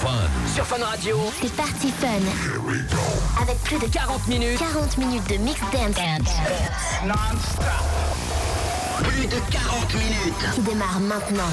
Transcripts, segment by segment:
fun. Sur Fun Radio. C'est parti fun. Avec plus de 40 minutes. 40 minutes de mix dance. Non-stop. Plus de 40 minutes. Qui démarre maintenant.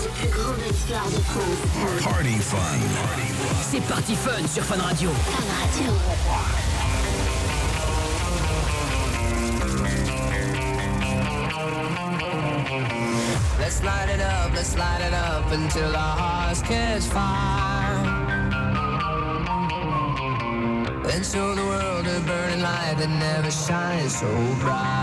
Sur Fun It's Party Fun on Fan Radio. Let's light it up, let's light it up until our hearts catch fire. And show the world a burning light that never shines so bright.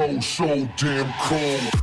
Flow so damn cold.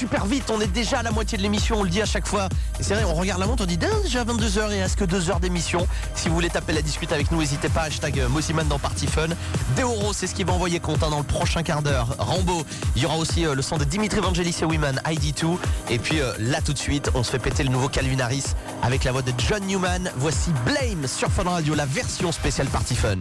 super vite. On est déjà à la moitié de l'émission, on le dit à chaque fois. C'est vrai, on regarde la montre, on dit déjà 22h et à ce que 2 heures d'émission. Si vous voulez taper la discute avec nous, n'hésitez pas. Hashtag euh, Mossiman dans Party Fun. Deoro, c'est ce qui va envoyer compte dans le prochain quart d'heure. Rambo, il y aura aussi euh, le son de Dimitri Vangelis et Women, ID2. Et puis euh, là, tout de suite, on se fait péter le nouveau Calvin Harris avec la voix de John Newman. Voici Blame sur Fun Radio, la version spéciale Party Fun.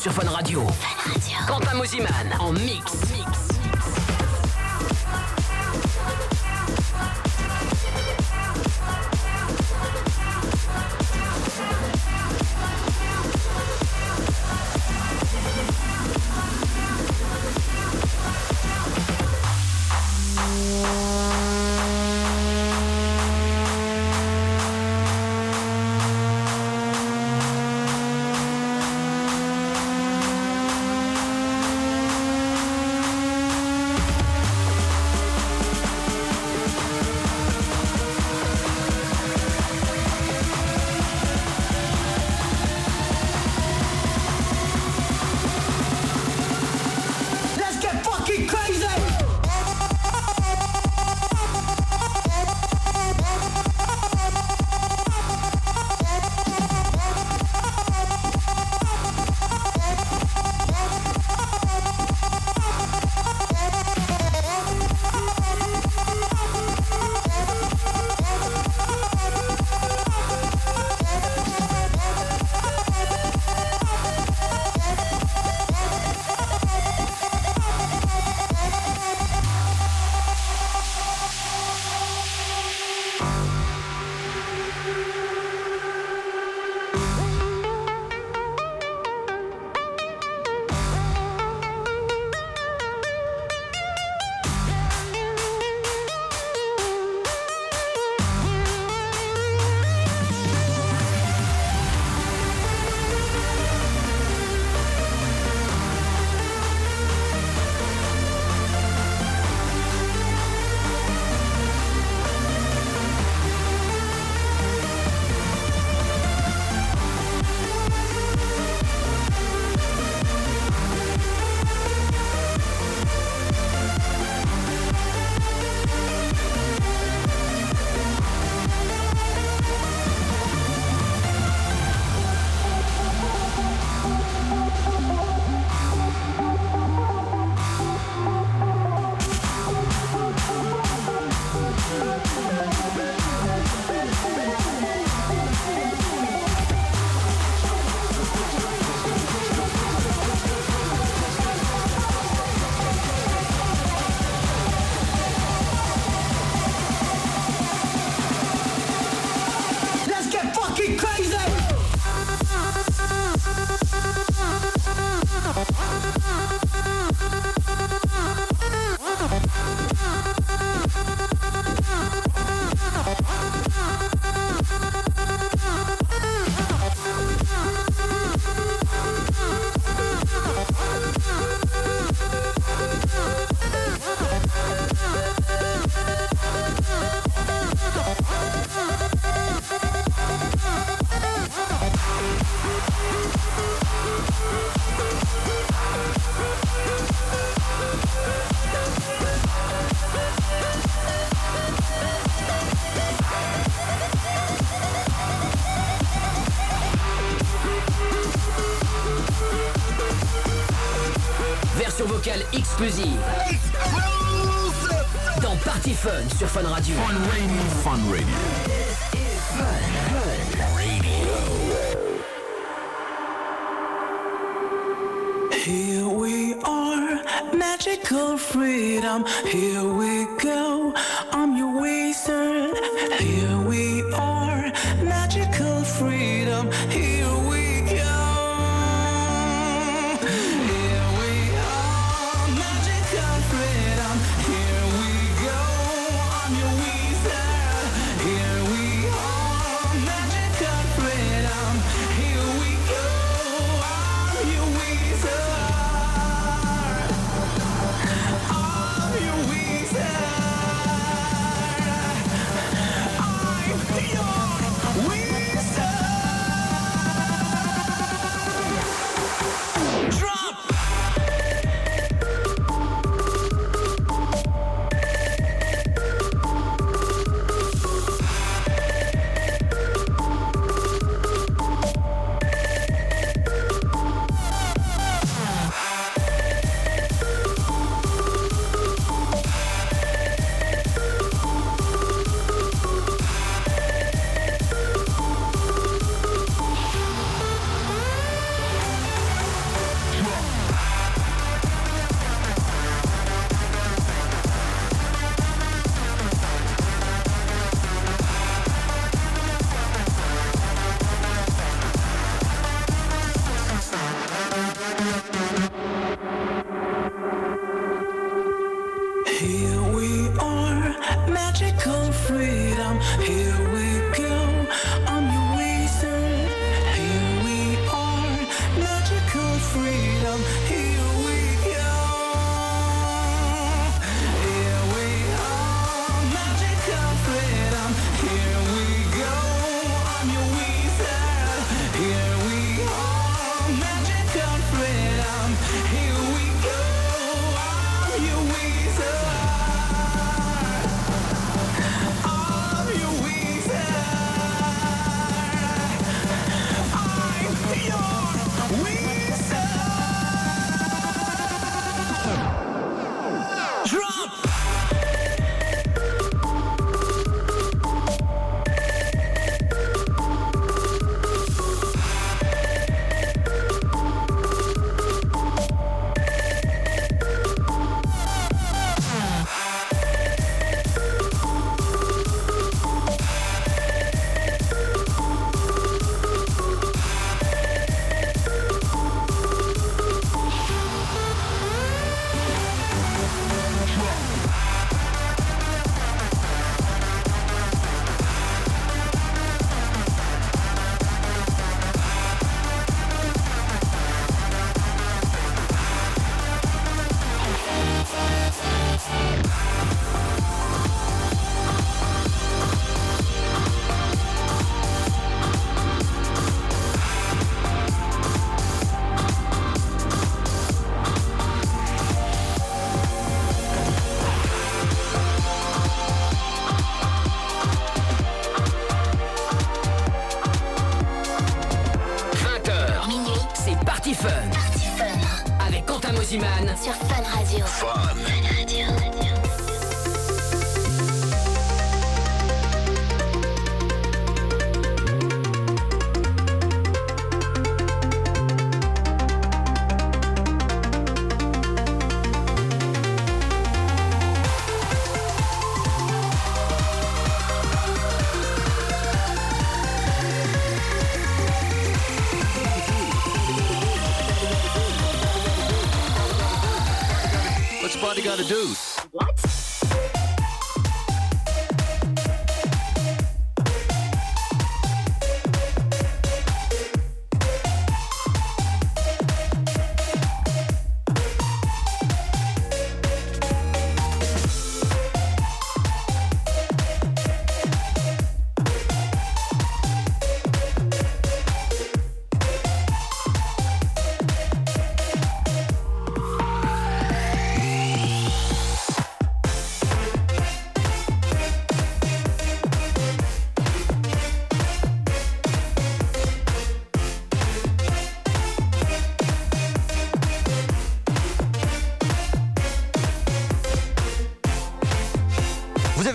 sur Fun Radio. Fun Radio. Quentin Mosiman en mix. Radio.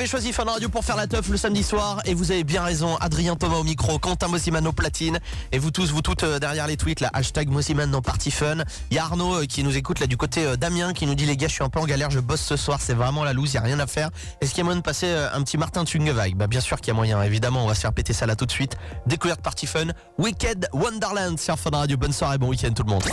Avez choisi Fun Radio pour faire la teuf le samedi soir et vous avez bien raison. Adrien Thomas au micro, Quentin Mossiman au platine et vous tous, vous toutes euh, derrière les tweets, là, hashtag Mossiman dans Party Fun. Il y a Arnaud euh, qui nous écoute là du côté euh, Damien qui nous dit les gars, je suis un peu en galère, je bosse ce soir, c'est vraiment la loose, il y a rien à faire. Est-ce qu'il y a moyen de passer un petit Martin Tungevag Bah bien sûr qu'il y a moyen, évidemment, on va se faire péter ça là tout de suite. Découverte Party Fun, Wicked Wonderland sur Fun Radio. Bonne soirée, bon week-end tout le monde.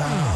time.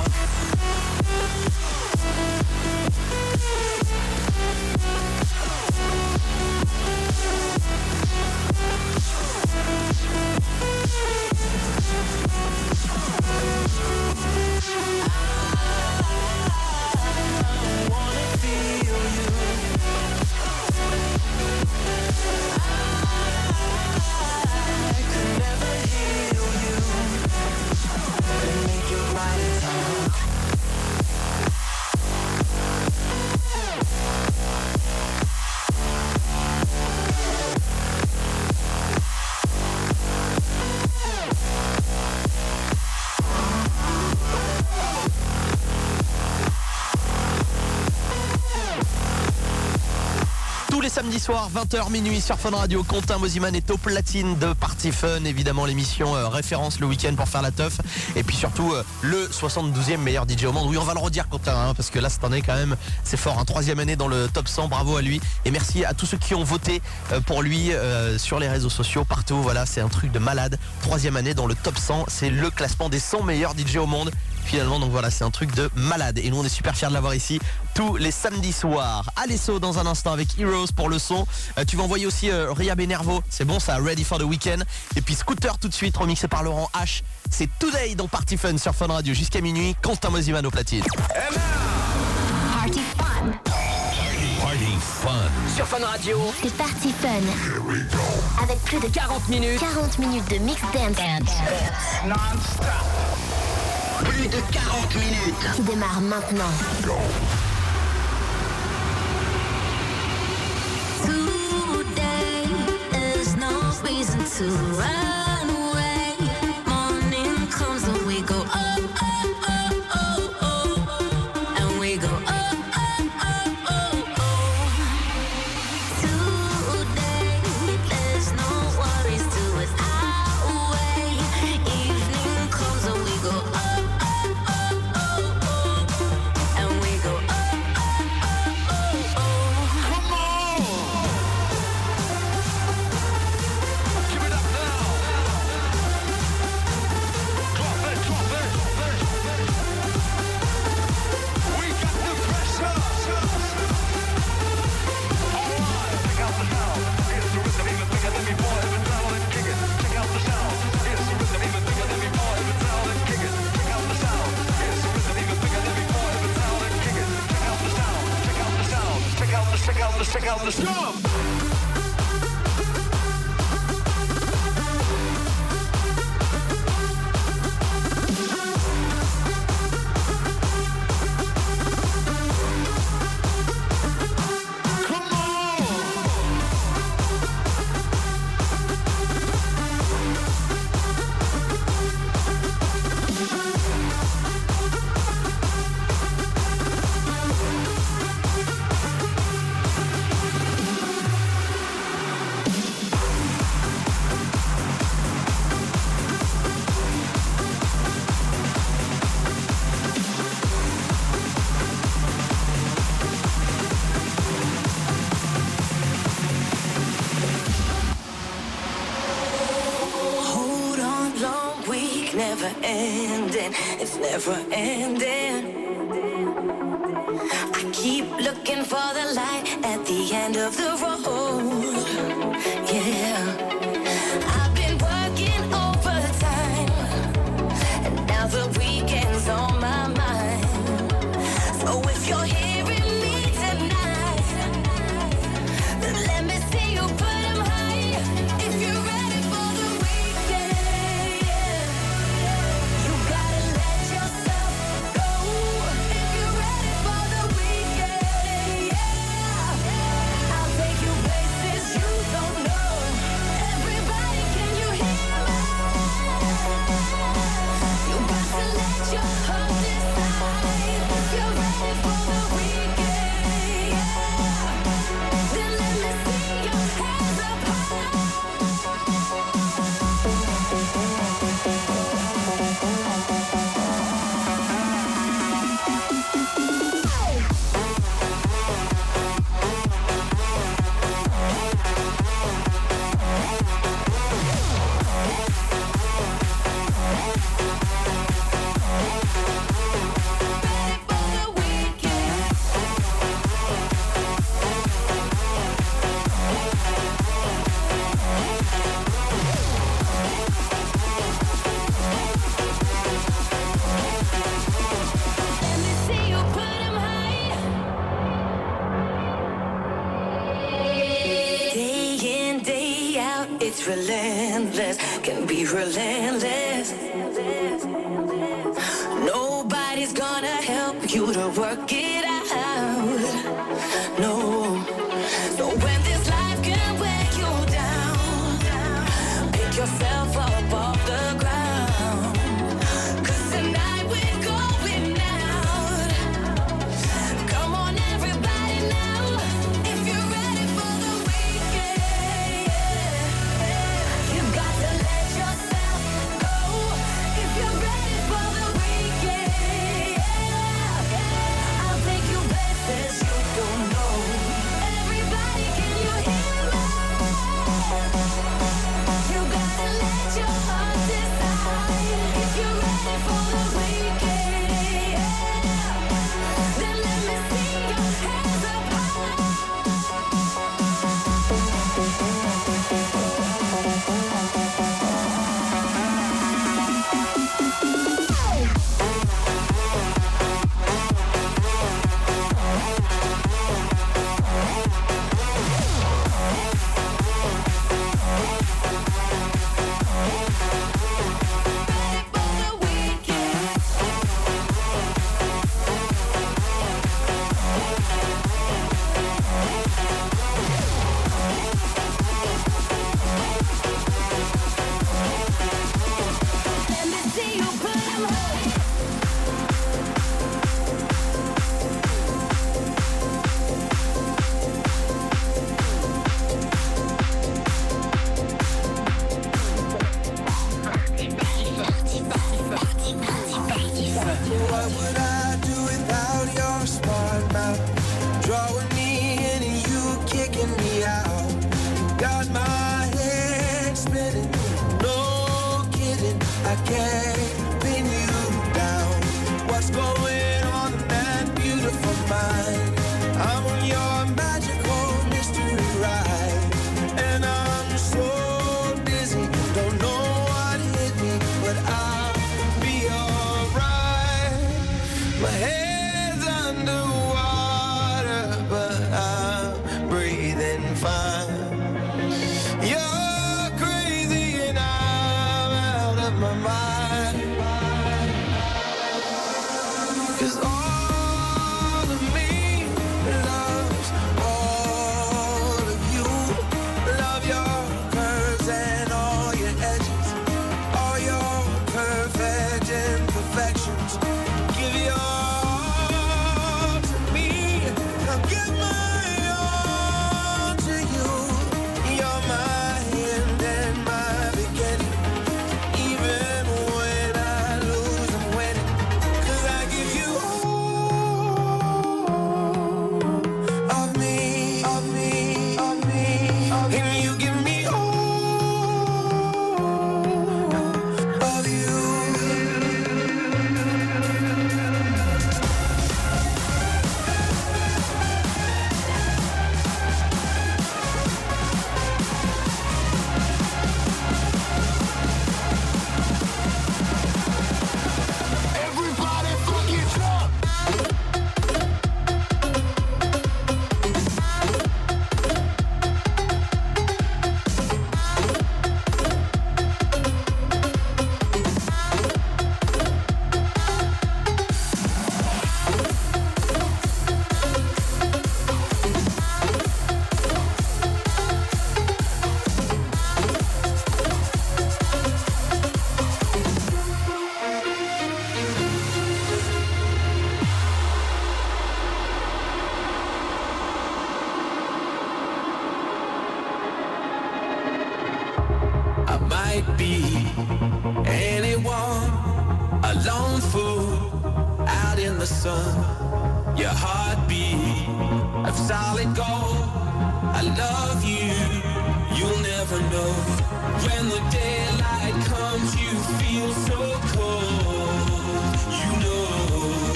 Soirs, 20h minuit sur Fun Radio, Quentin Mosiman est au platine de Party Fun, évidemment l'émission euh, référence le week-end pour faire la teuf, et puis surtout euh, le 72e meilleur DJ au monde. Oui, on va le redire Quentin, hein, parce que là cette année quand même, c'est fort, hein, troisième année dans le top 100, bravo à lui, et merci à tous ceux qui ont voté euh, pour lui sur les réseaux sociaux, partout, voilà, c'est un truc de malade. Troisième année dans le top 100, c'est le classement des 100 meilleurs DJ au monde. Finalement, donc voilà, c'est un truc de malade. Et nous, on est super fiers de l'avoir ici tous les samedis soirs. Alesso dans un instant avec Heroes pour le son. Euh, tu vas envoyer aussi euh, Ria Benervo. C'est bon, ça, Ready for the Weekend. Et puis Scooter tout de suite, remixé par Laurent H. C'est Today dans Party Fun sur Fun Radio jusqu'à minuit. Quentin Mosiman au platine. Party Fun. Party Fun. Sur Fun Radio, C'est Party Fun. Avec plus de 40 minutes 40 minutes de mix dance Plus de 40 minutes. qui démarre maintenant. Today is no reason to run out in the. Never ending.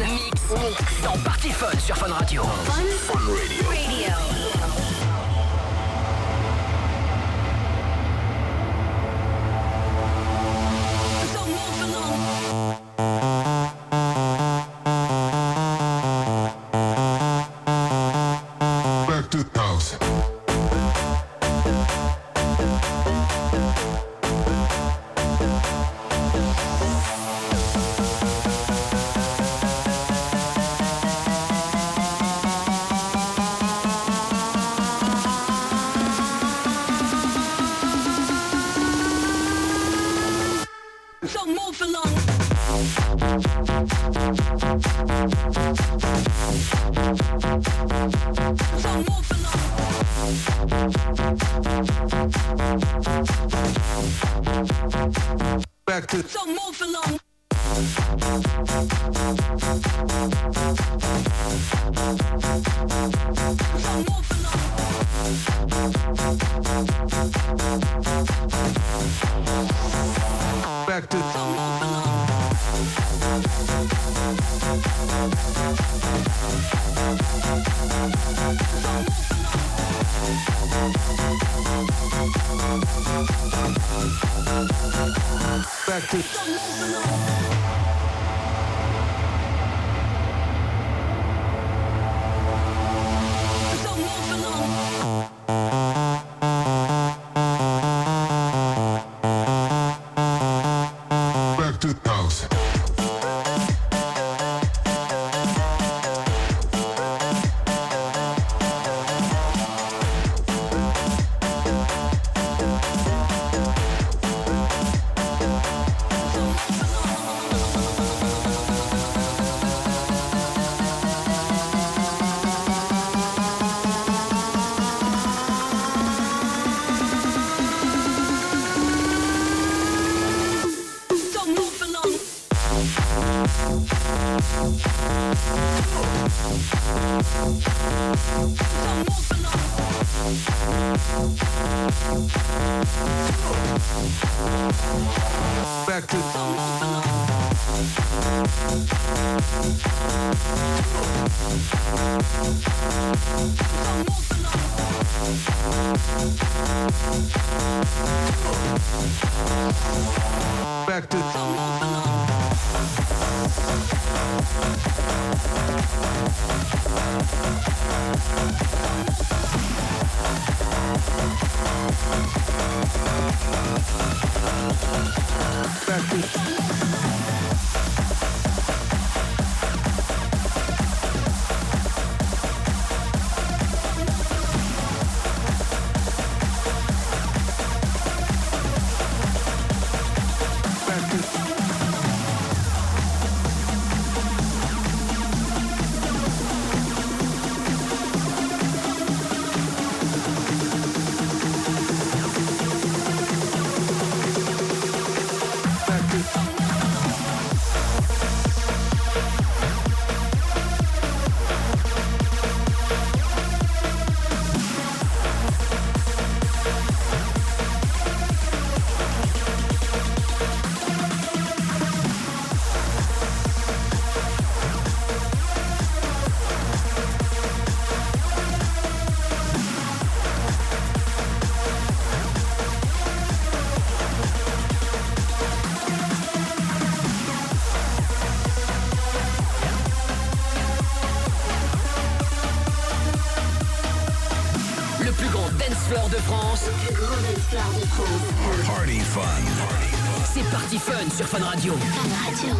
Mix. Mix. Dans Party Fun sur Fun Radio. Fun Radio. Sur Fun Radio. Fun Radio.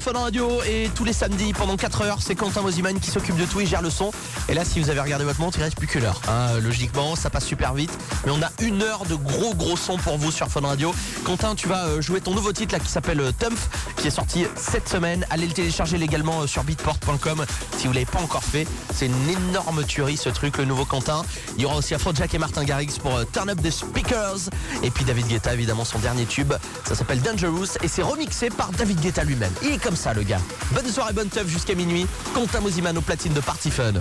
Fun Radio et tous les samedis pendant 4 heures, c'est Quentin Mosiman qui s'occupe de tout, il gère le son. Et là, si vous avez regardé votre montre, il reste plus que l'heure. hein. logiquement, ça passe super vite. Mais on a une heure de gros gros son pour vous sur Fun Radio. Quentin, tu vas euh, jouer ton nouveau titre là qui s'appelle euh, Tumph, qui est sorti cette semaine. Allez le télécharger légalement euh, sur beatport.com si vous l'avez pas encore fait. C'est une énorme tuerie ce truc, le nouveau Quentin. Il y aura aussi Afrojack et Martin Garrix pour euh, Turn Up the Speakers. Et puis David Guetta, évidemment, son dernier tube. Ça s'appelle Dangerous et c'est remixé par David Guetta lui-même. Il est comme ça, le gars. Bonne soirée, bonne teuf jusqu'à minuit. Quentin Mosiman au platine de Party Fun.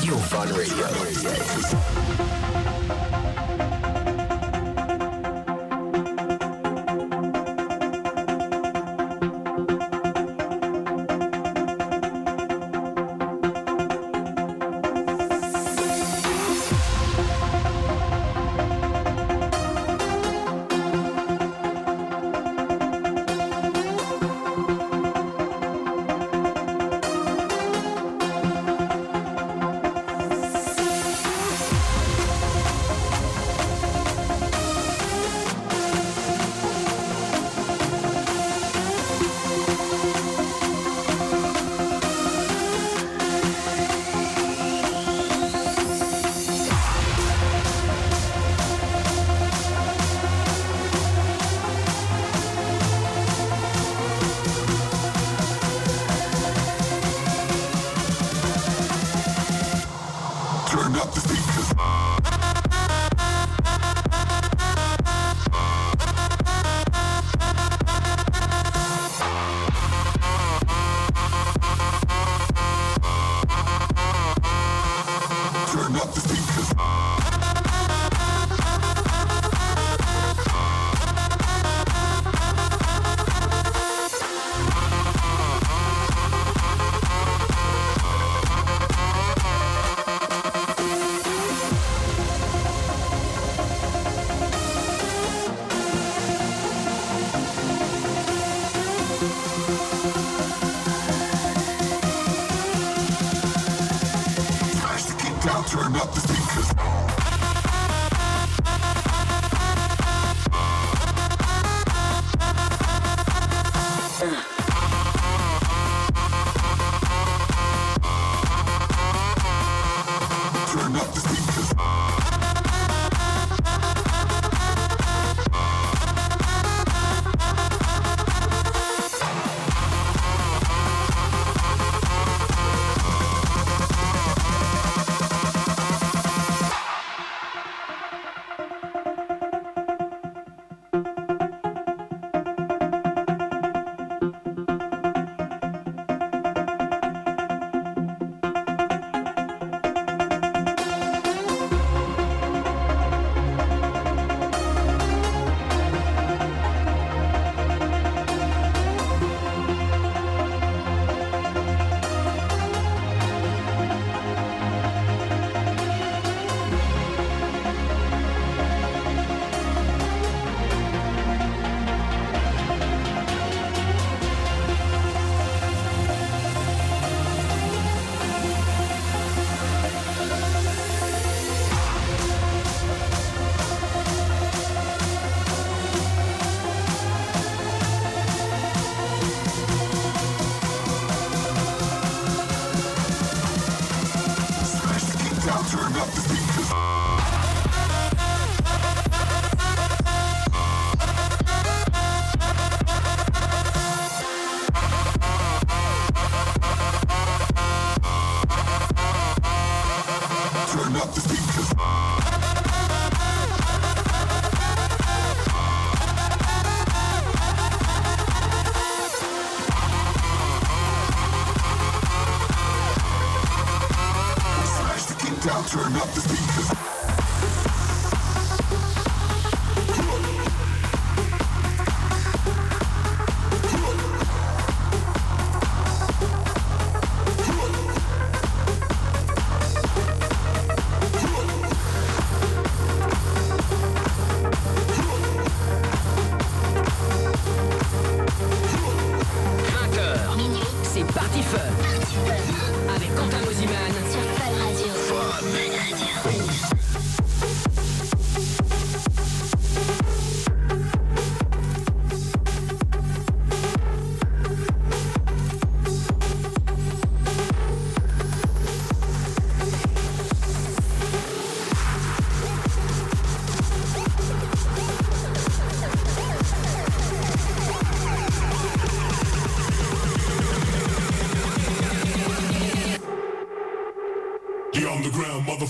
Fun Radio. Fun Radio.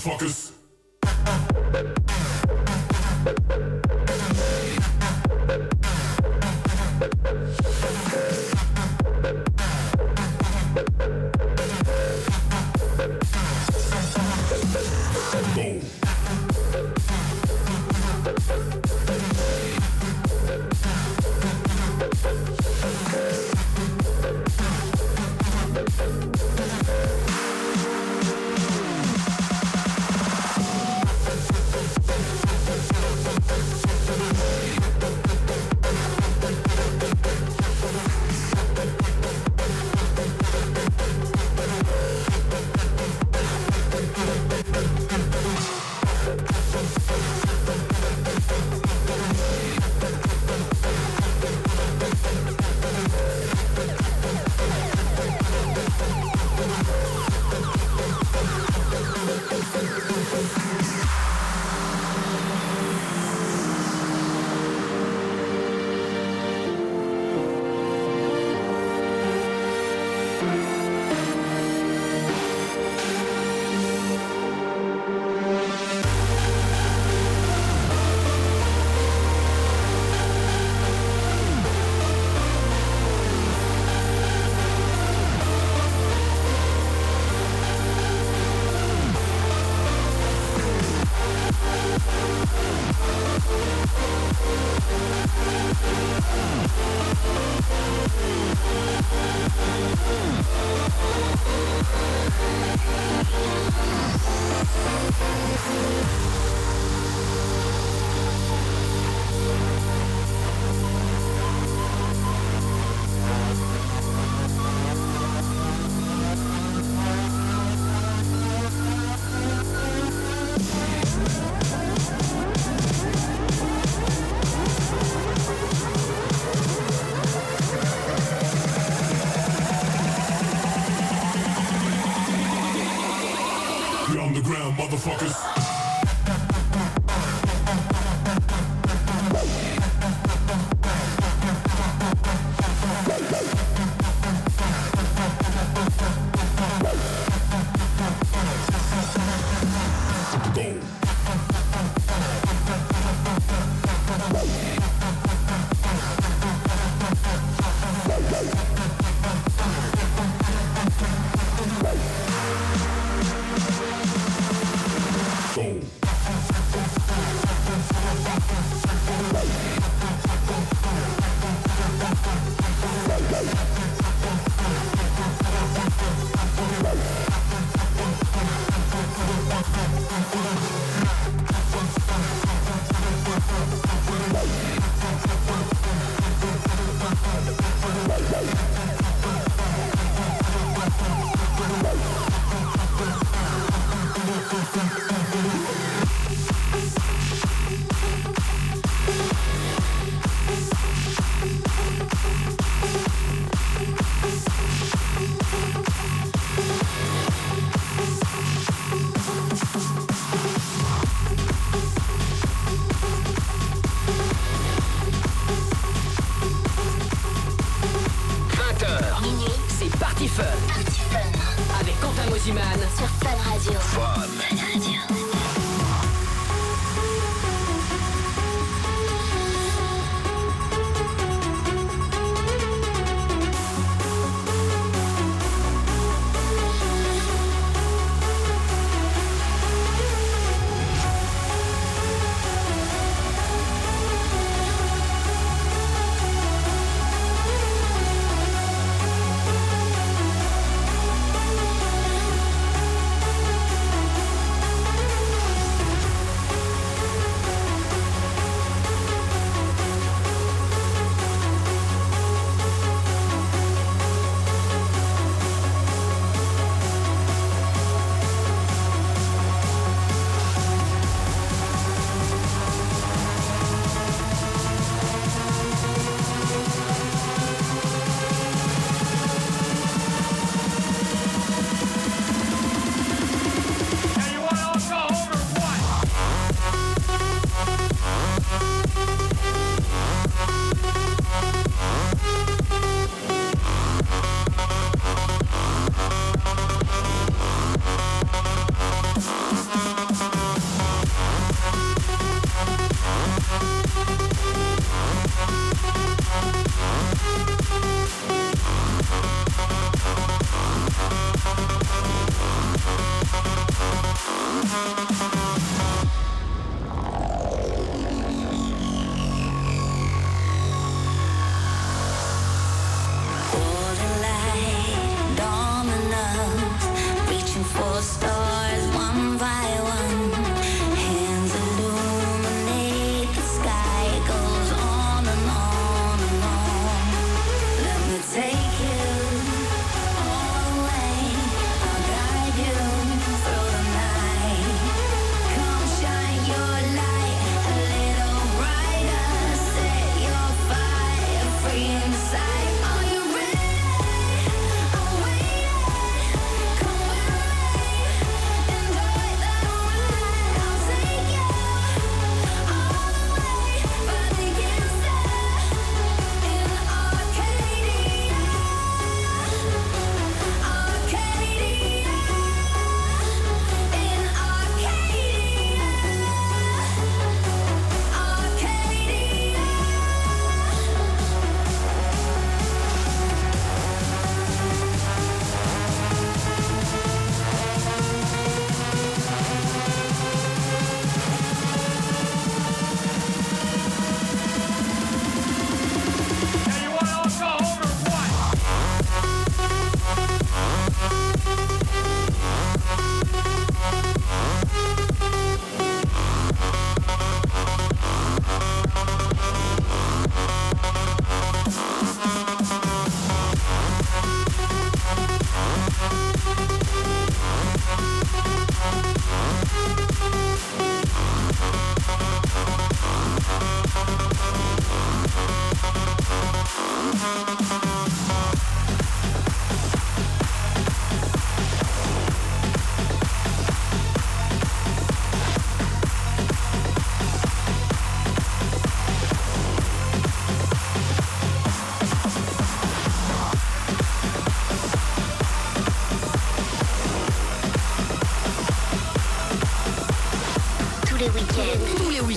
Motherfuckers. Motherfuckers.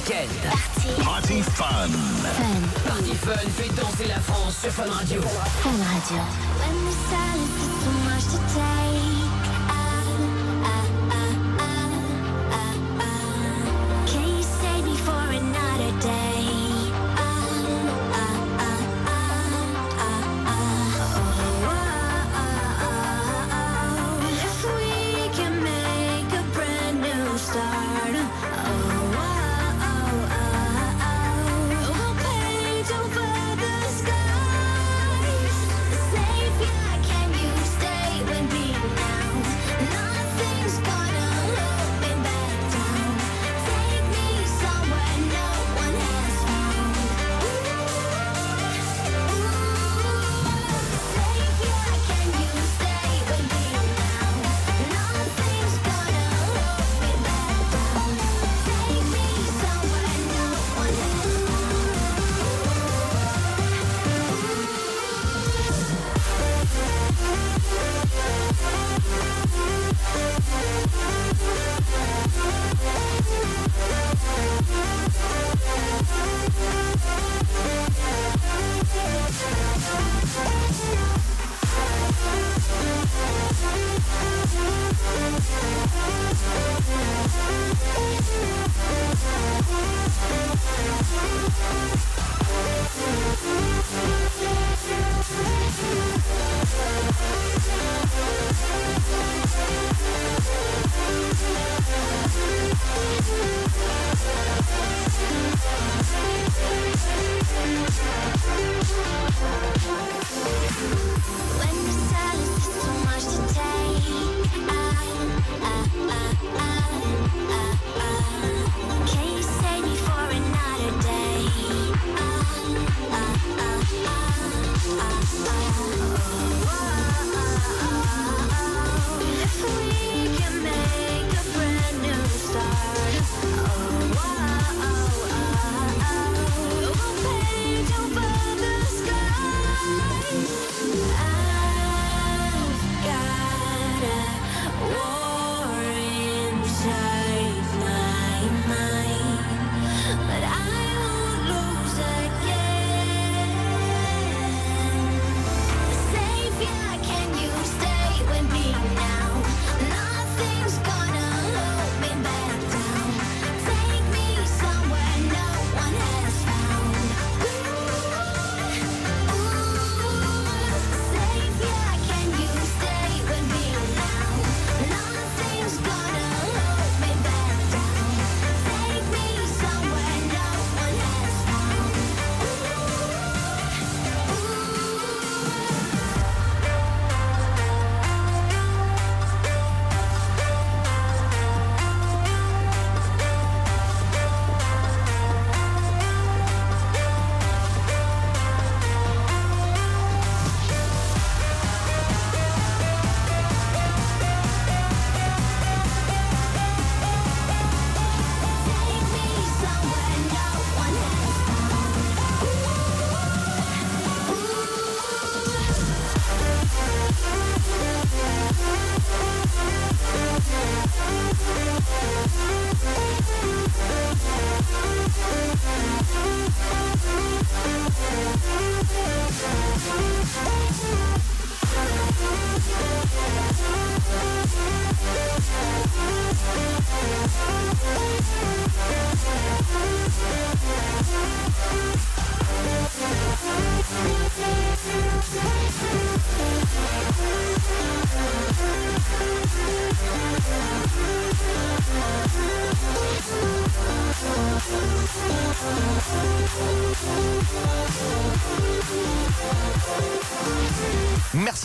Week-ends. Party. Party Fun. Fun. Party Fun fait danser la France sur Fun Radio. Fun Radio.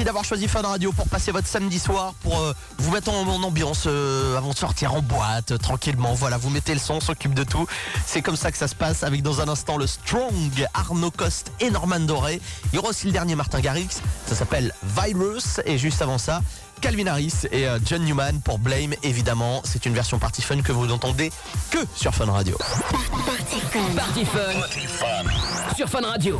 D'avoir choisi Fun Radio pour passer votre samedi soir, pour euh, vous mettre en, en ambiance euh, avant de sortir en boîte, euh, tranquillement. Voilà, vous mettez le son, on s'occupe de tout. C'est comme ça que ça se passe avec dans un instant le Strong, Arnaud Coste et Norman Doré. Il y aura aussi le dernier Martin Garrix, ça s'appelle Virus. Et juste avant ça, Calvin Harris et euh, John Newman pour Blame, évidemment. C'est une version party fun que vous n'entendez que sur Fun Radio. Party Fun. Party Fun Party Fun. sur Fun Radio.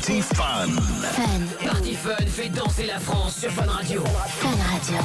Party Fun. Party Fun fait danser la France sur Fun Radio. Fun Radio.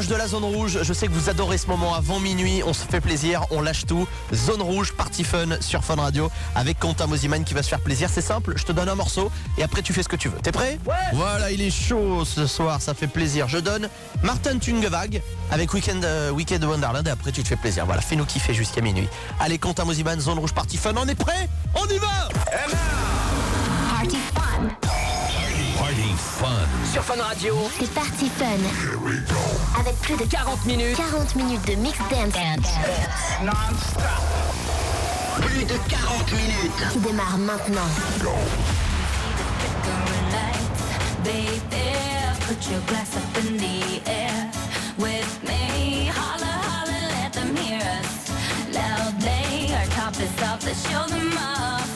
Approche de la zone rouge. Je sais que vous adorez ce moment avant minuit. On se fait plaisir, on lâche tout. Zone rouge, party fun sur Fun Radio avec Quentin Mosiman qui va se faire plaisir. C'est simple, je te donne un morceau et après tu fais ce que tu veux. T'es prêt? Voilà, il est chaud ce soir, ça fait plaisir. Je donne Martin Tungevag avec Weekend, euh, Weekend Wonderland et après tu te fais plaisir. Voilà, fais-nous kiffer jusqu'à minuit. Allez, Quentin Mosiman, zone rouge, party fun. On est prêt? On y va sur Fun Radio. C'est parti fun. Avec plus de 40 minutes. 40 minutes de mix dance. dance. Non-stop. Plus de 40 minutes. Qui démarre maintenant. Go. Show them off.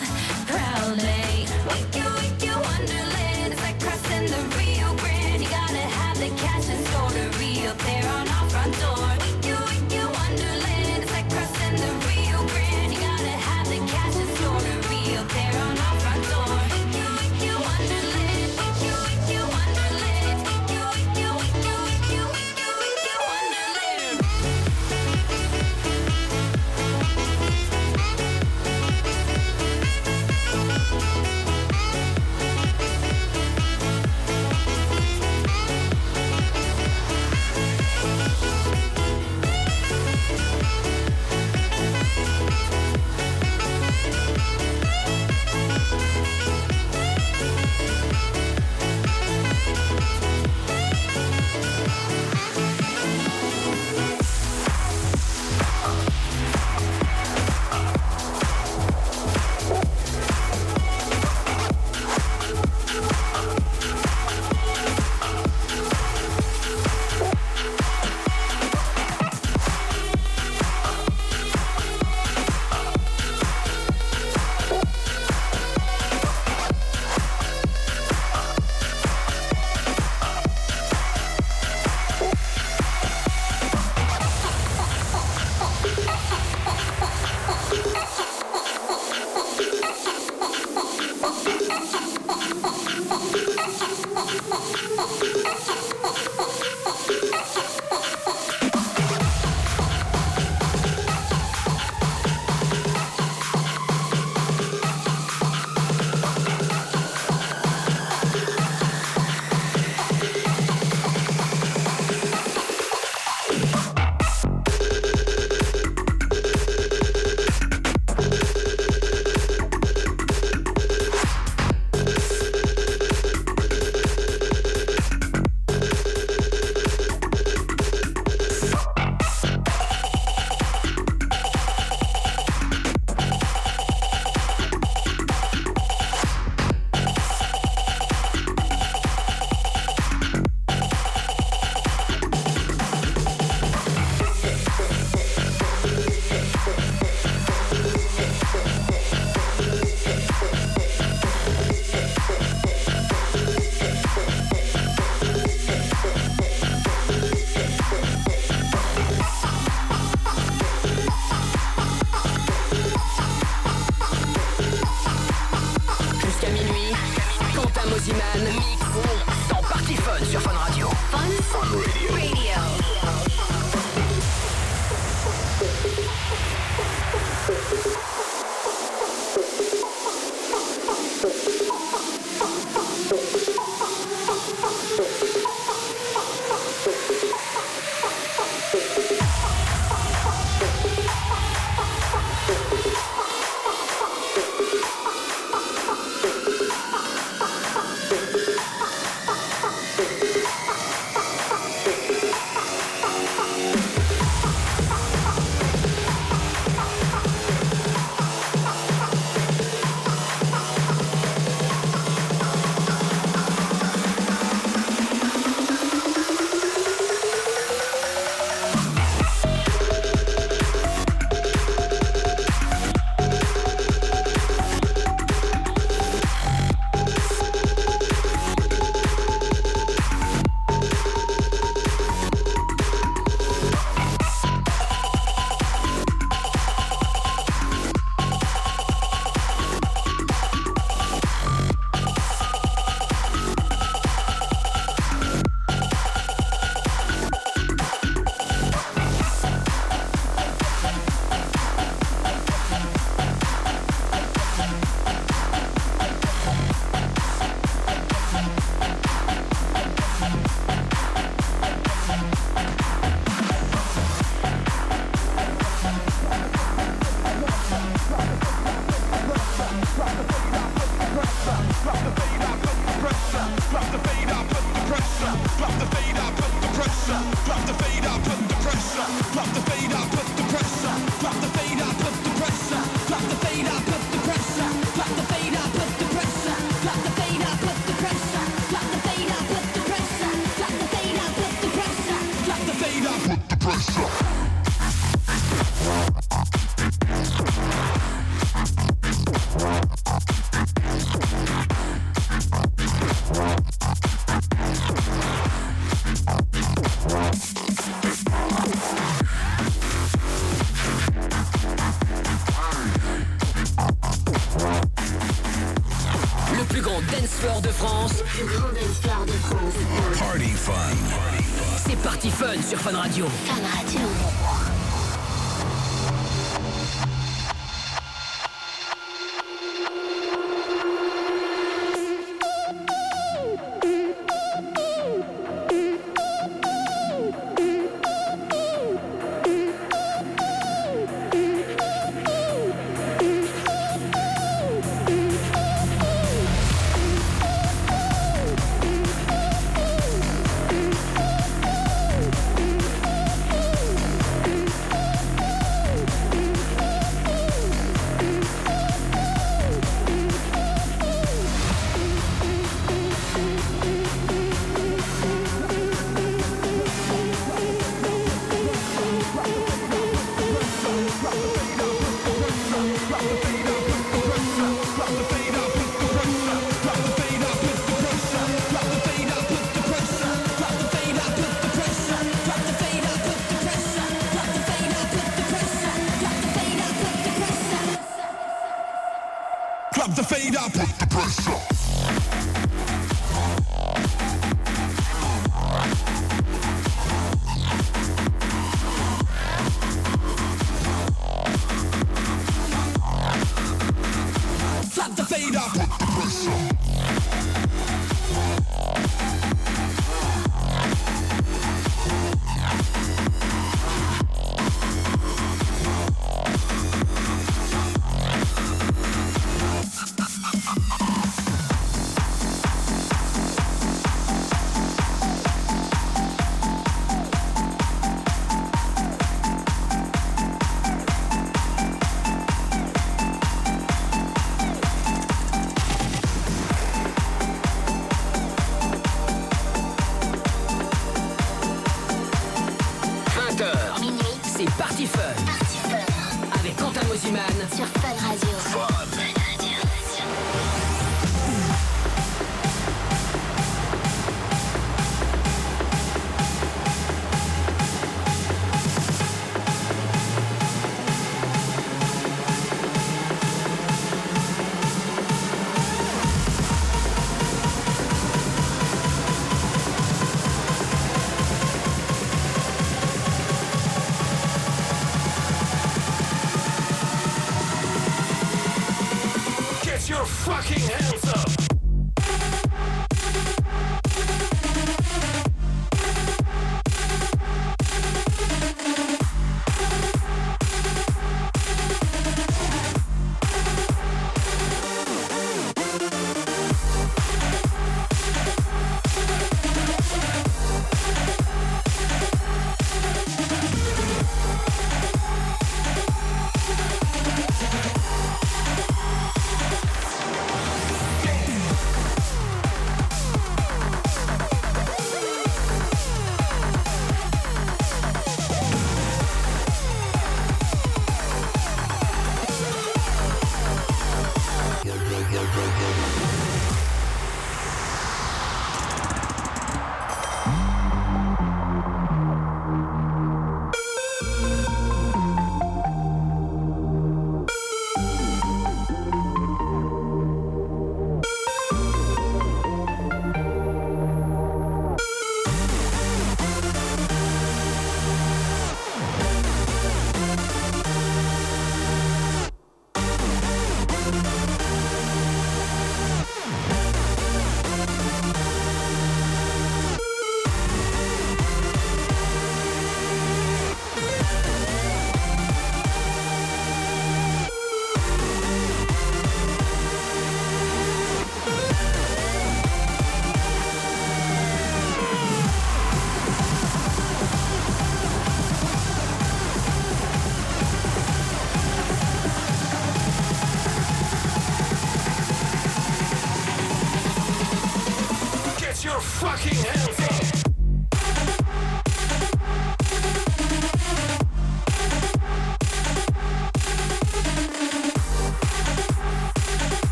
fucking hell.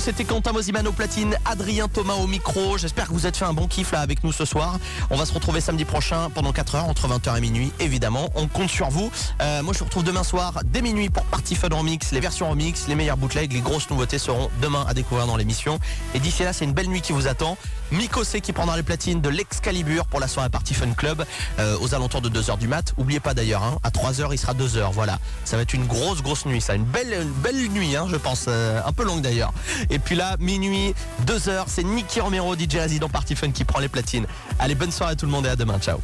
C'était Quentin Mosiman au platine, Adrien Thomas au micro. J'espère que vous êtes fait un bon kiff là avec nous ce soir. On va se retrouver samedi prochain pendant 4 heures, entre 20h et minuit, évidemment. On compte sur vous. Euh, moi, je vous retrouve demain soir dès minuit pour Party Fun Remix, les versions remix, les meilleurs bootlegs, les grosses nouveautés seront demain à découvrir dans l'émission. Et d'ici là, c'est une belle nuit qui vous attend. Miko C qui prendra les platines de l'Excalibur pour la soirée Party Fun Club euh, aux alentours de 2h du mat. Oubliez pas d'ailleurs, hein, à 3h, il sera 2h. Voilà, ça va être une grosse, grosse nuit. Ça, une belle, une belle nuit, hein, je pense. euh, un peu longue d'ailleurs. Et puis là, minuit, 2h, c'est Nicky Romero, DJ résident Party Fun qui prend les platines. Allez, bonne soirée à tout le monde et à demain. Ciao.